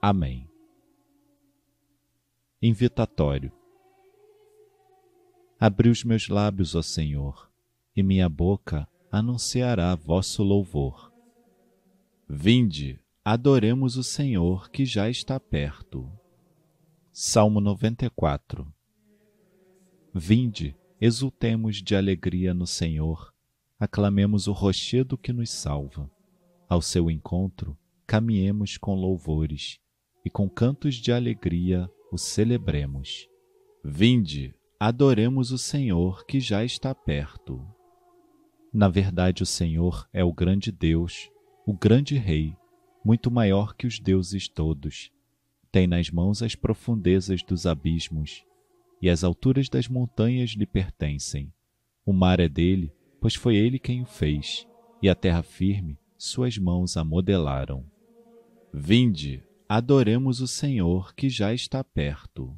Amém. Invitatório. Abri os meus lábios, ó Senhor, e minha boca anunciará vosso louvor. Vinde, adoremos o Senhor que já está perto. Salmo 94 Vinde, exultemos de alegria no Senhor, aclamemos o rochedo que nos salva. Ao seu encontro, caminhemos com louvores e com cantos de alegria o celebremos. Vinde, adoremos o Senhor que já está perto. Na verdade, o Senhor é o grande Deus, o grande Rei, muito maior que os deuses todos. Tem nas mãos as profundezas dos abismos, e as alturas das montanhas lhe pertencem. O mar é dele, pois foi ele quem o fez, e a terra firme suas mãos a modelaram. Vinde, adoremos o Senhor que já está perto.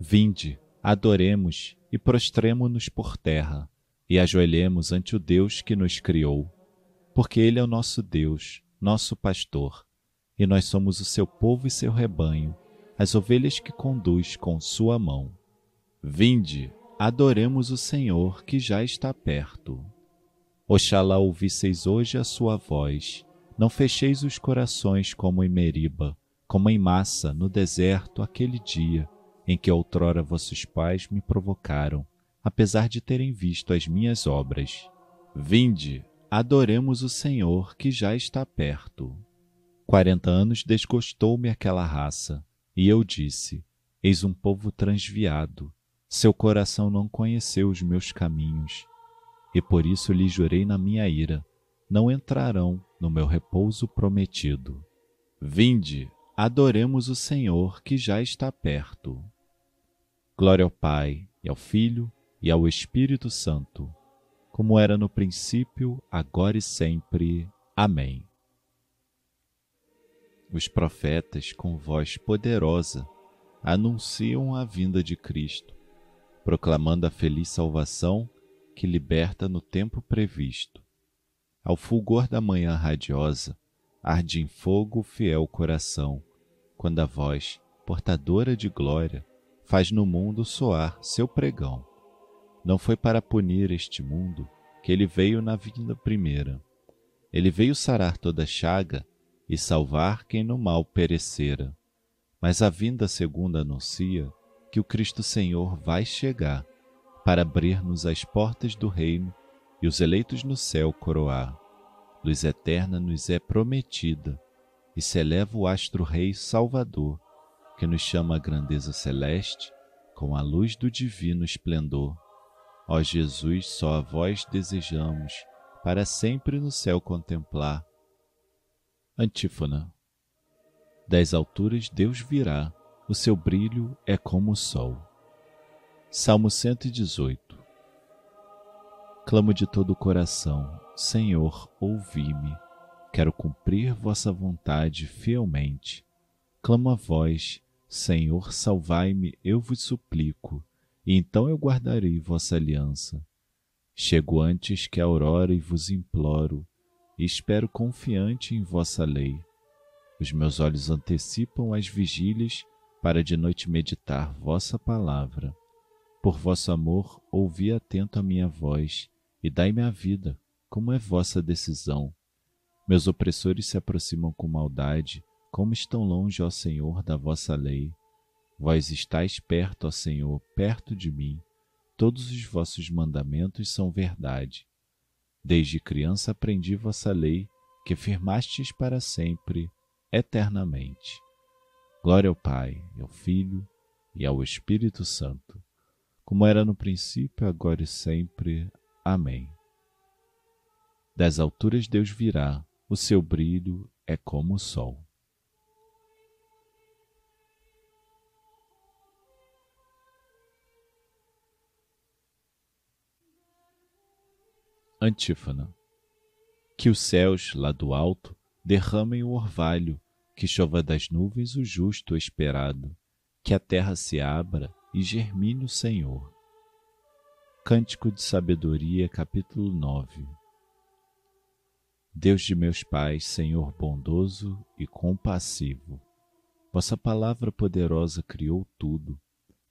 Vinde, adoremos e prostremo-nos por terra e ajoelhemos ante o Deus que nos criou, porque Ele é o nosso Deus, nosso pastor, e nós somos o seu povo e seu rebanho, as ovelhas que conduz com sua mão. Vinde, adoremos o Senhor que já está perto. Oxalá ouvisseis hoje a sua voz, não fecheis os corações como em Meriba, como em massa no deserto aquele dia em que outrora vossos pais me provocaram, apesar de terem visto as minhas obras. Vinde, adoremos o Senhor que já está perto. Quarenta anos desgostou-me aquela raça, e eu disse: Eis um povo transviado, seu coração não conheceu os meus caminhos, e por isso lhe jurei na minha ira: não entrarão no meu repouso prometido. Vinde, adoremos o Senhor que já está perto. Glória ao Pai, e ao Filho, e ao Espírito Santo, como era no princípio, agora e sempre. Amém. Os profetas, com voz poderosa, anunciam a vinda de Cristo, proclamando a feliz salvação que liberta no tempo previsto. Ao fulgor da manhã radiosa, arde em fogo o fiel coração, quando a voz, portadora de glória, faz no mundo soar seu pregão. Não foi para punir este mundo que ele veio na vinda primeira. Ele veio sarar toda chaga e salvar quem no mal perecera. Mas a vinda segunda anuncia que o Cristo Senhor vai chegar para abrir-nos as portas do reino e os eleitos no céu coroar luz eterna nos é prometida, e se eleva o astro-rei Salvador, que nos chama à grandeza celeste com a luz do divino esplendor. Ó Jesus, só a vós desejamos, para sempre no céu contemplar. Antífona Das alturas Deus virá, o seu brilho é como o sol. Salmo 118 Clamo de todo o coração, Senhor, ouvi-me. Quero cumprir vossa vontade fielmente. Clamo a vós, Senhor, salvai-me, eu vos suplico, e então eu guardarei vossa aliança. Chego antes que a aurora e vos imploro, e espero confiante em vossa lei. Os meus olhos antecipam as vigílias para de noite meditar vossa palavra. Por vosso amor, ouvi atento a minha voz e dai-me a vida como é vossa decisão? Meus opressores se aproximam com maldade, como estão longe, ó Senhor, da vossa lei. Vós estáis perto, ó Senhor, perto de mim. Todos os vossos mandamentos são verdade. Desde criança aprendi vossa lei, que firmastes para sempre, eternamente. Glória ao Pai, ao Filho e ao Espírito Santo, como era no princípio, agora e sempre. Amém. Das alturas Deus virá, o seu brilho é como o sol. Antífona. Que os céus, lá do alto, derramem o orvalho, que chova das nuvens o justo esperado, que a terra se abra e germine o Senhor. Cântico de Sabedoria, capítulo 9 Deus de meus pais, Senhor bondoso e compassivo, vossa palavra poderosa criou tudo,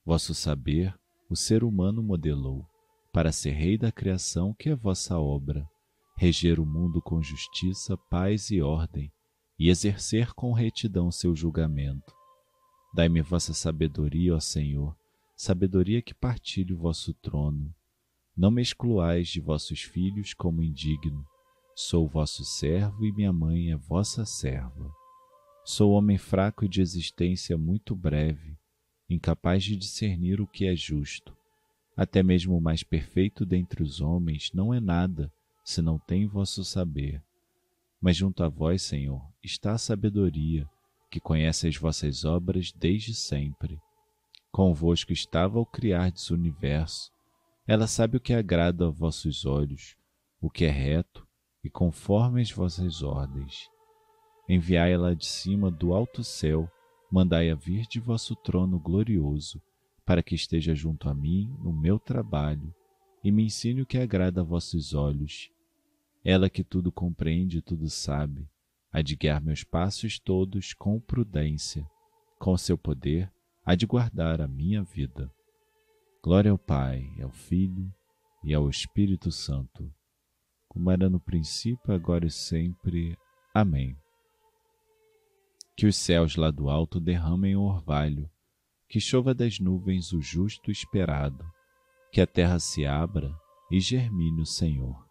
vosso saber o ser humano modelou para ser rei da criação que é vossa obra, reger o mundo com justiça, paz e ordem, e exercer com retidão seu julgamento. Dai-me vossa sabedoria, ó Senhor, sabedoria que partilhe o vosso trono. Não me excluais de vossos filhos como indigno. Sou vosso servo e minha mãe é vossa serva. Sou homem fraco e de existência muito breve, incapaz de discernir o que é justo até mesmo o mais perfeito dentre os homens não é nada, se não tem vosso saber. Mas junto a vós, Senhor, está a sabedoria, que conhece as vossas obras desde sempre. Convosco estava ao criardes o universo. Ela sabe o que agrada a vossos olhos, o que é reto e conforme as vossas ordens. Enviai-la de cima do alto céu, mandai-a vir de vosso trono glorioso, para que esteja junto a mim no meu trabalho e me ensine o que agrada a vossos olhos. Ela que tudo compreende e tudo sabe, há de guiar meus passos todos com prudência, com seu poder há de guardar a minha vida. Glória ao Pai, ao Filho e ao Espírito Santo, como era no princípio, agora e sempre. Amém. Que os céus lá do alto derramem o orvalho que chova das nuvens o justo esperado, que a terra se abra e germine o Senhor.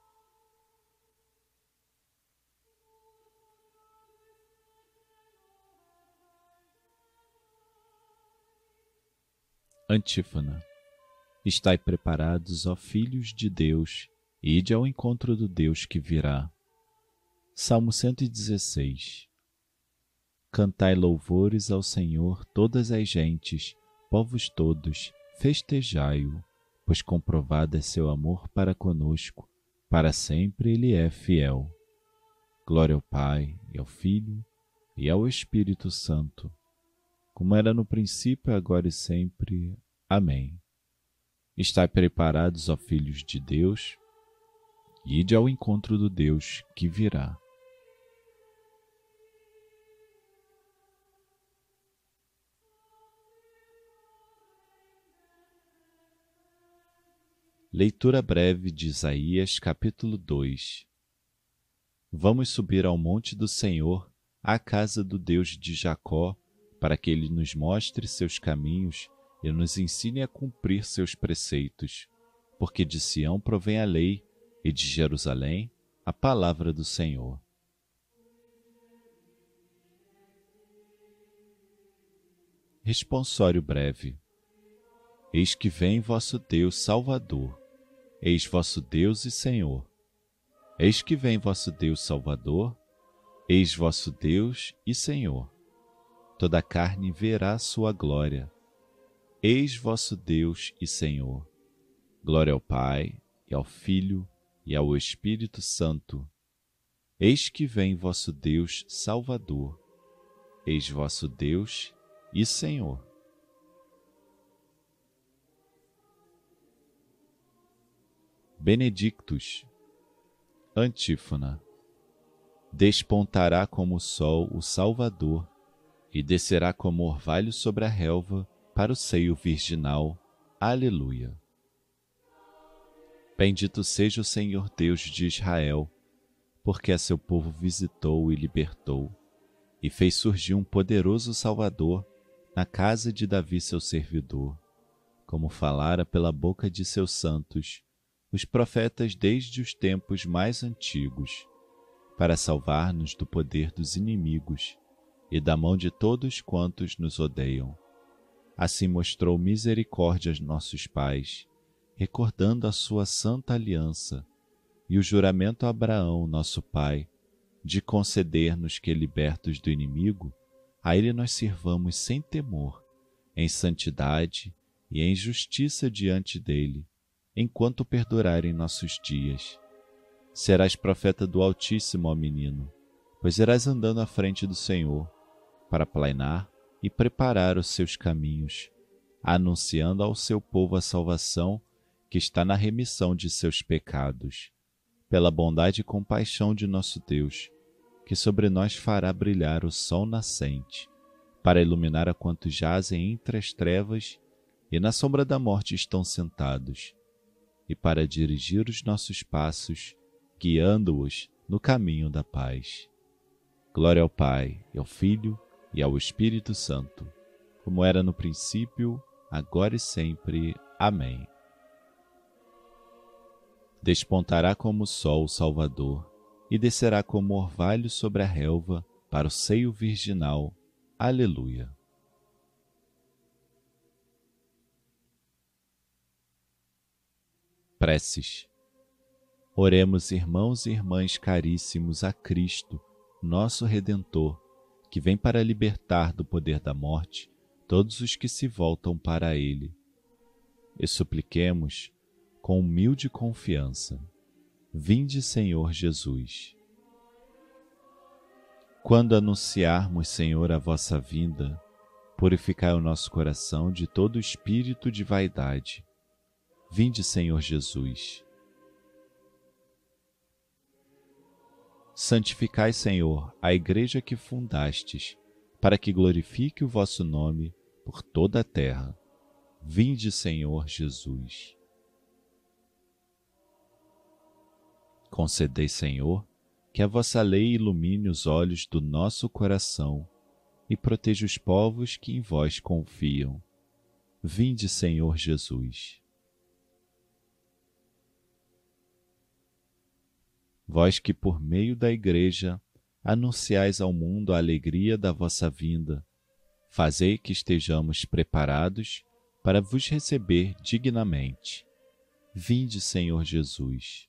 Antífona. Estai preparados, ó filhos de Deus, ide ao encontro do Deus que virá. Salmo 116 Cantai louvores ao Senhor todas as gentes, povos todos, festejai-o, pois comprovado é seu amor para conosco, para sempre ele é fiel. Glória ao Pai, e ao Filho, e ao Espírito Santo, como era no princípio, agora e sempre. Amém. Estai preparados, ó filhos de Deus, ide ao encontro do Deus que virá. Leitura breve de Isaías, capítulo 2 Vamos subir ao monte do Senhor, à casa do Deus de Jacó, para que ele nos mostre seus caminhos e nos ensine a cumprir seus preceitos. Porque de Sião provém a lei, e de Jerusalém a palavra do Senhor. Responsório breve. Eis que vem vosso Deus Salvador Eis vosso Deus e Senhor. Eis que vem vosso Deus Salvador, eis vosso Deus e Senhor. Toda a carne verá sua glória. Eis vosso Deus e Senhor. Glória ao Pai, e ao Filho, e ao Espírito Santo. Eis que vem vosso Deus Salvador. Eis vosso Deus e Senhor. Benedictus. Antífona. Despontará como o sol o Salvador, e descerá como orvalho sobre a relva para o seio virginal. Aleluia. Bendito seja o Senhor Deus de Israel, porque a seu povo visitou e libertou, e fez surgir um poderoso Salvador na casa de Davi seu servidor, como falara pela boca de seus santos os profetas desde os tempos mais antigos, para salvar-nos do poder dos inimigos e da mão de todos quantos nos odeiam. Assim mostrou misericórdia aos nossos pais, recordando a sua santa aliança e o juramento a Abraão, nosso pai, de conceder-nos que, libertos do inimigo, a ele nós sirvamos sem temor, em santidade e em justiça diante dele enquanto perdurarem nossos dias. Serás profeta do Altíssimo, ó menino, pois irás andando à frente do Senhor, para plainar e preparar os seus caminhos, anunciando ao seu povo a salvação que está na remissão de seus pecados, pela bondade e compaixão de nosso Deus, que sobre nós fará brilhar o sol nascente, para iluminar a quantos jazem entre as trevas e na sombra da morte estão sentados, e para dirigir os nossos passos, guiando-os no caminho da paz. Glória ao Pai, ao Filho e ao Espírito Santo, como era no princípio, agora e sempre. Amém. Despontará como o sol o Salvador, e descerá como orvalho sobre a relva para o seio virginal. Aleluia. Preces. Oremos, irmãos e irmãs caríssimos, a Cristo, nosso Redentor, que vem para libertar do poder da morte todos os que se voltam para Ele. E supliquemos, com humilde confiança, Vinde, Senhor Jesus. Quando anunciarmos, Senhor, a vossa vinda, purificai o nosso coração de todo espírito de vaidade. Vinde, Senhor Jesus. Santificai, Senhor, a igreja que fundastes, para que glorifique o vosso nome por toda a terra. Vinde, Senhor Jesus. Concedei, Senhor, que a vossa lei ilumine os olhos do nosso coração e proteja os povos que em vós confiam. Vinde, Senhor Jesus. vós que por meio da Igreja anunciais ao mundo a alegria da vossa vinda, fazei que estejamos preparados para vos receber dignamente. Vinde, Senhor Jesus.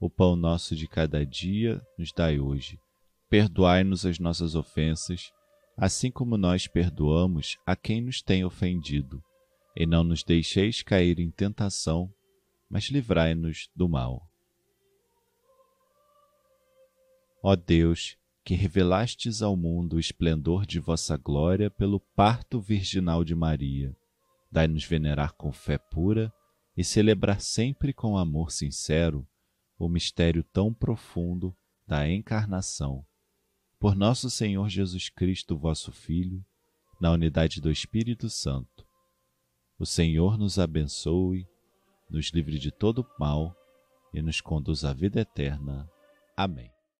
O pão nosso de cada dia nos dai hoje. Perdoai-nos as nossas ofensas, assim como nós perdoamos a quem nos tem ofendido. E não nos deixeis cair em tentação, mas livrai-nos do mal. Ó Deus, que revelastes ao mundo o esplendor de vossa glória pelo parto virginal de Maria, dai-nos venerar com fé pura e celebrar sempre com amor sincero o mistério tão profundo da encarnação. Por nosso Senhor Jesus Cristo, vosso Filho, na unidade do Espírito Santo. O Senhor nos abençoe nos livre de todo mal e nos conduz à vida eterna. Amém.